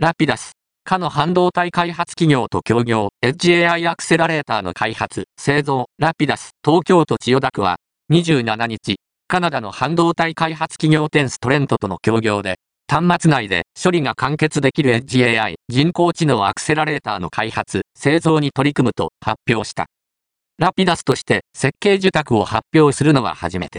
ラピダス、かの半導体開発企業と協業、エッジ AI アクセラレーターの開発、製造、ラピダス、東京都千代田区は、27日、カナダの半導体開発企業テンストレントとの協業で、端末内で。処理が完結できるエッジ AI 人工知能アクセラレーターの開発、製造に取り組むと発表した。ラピダスとして設計受託を発表するのは初めて。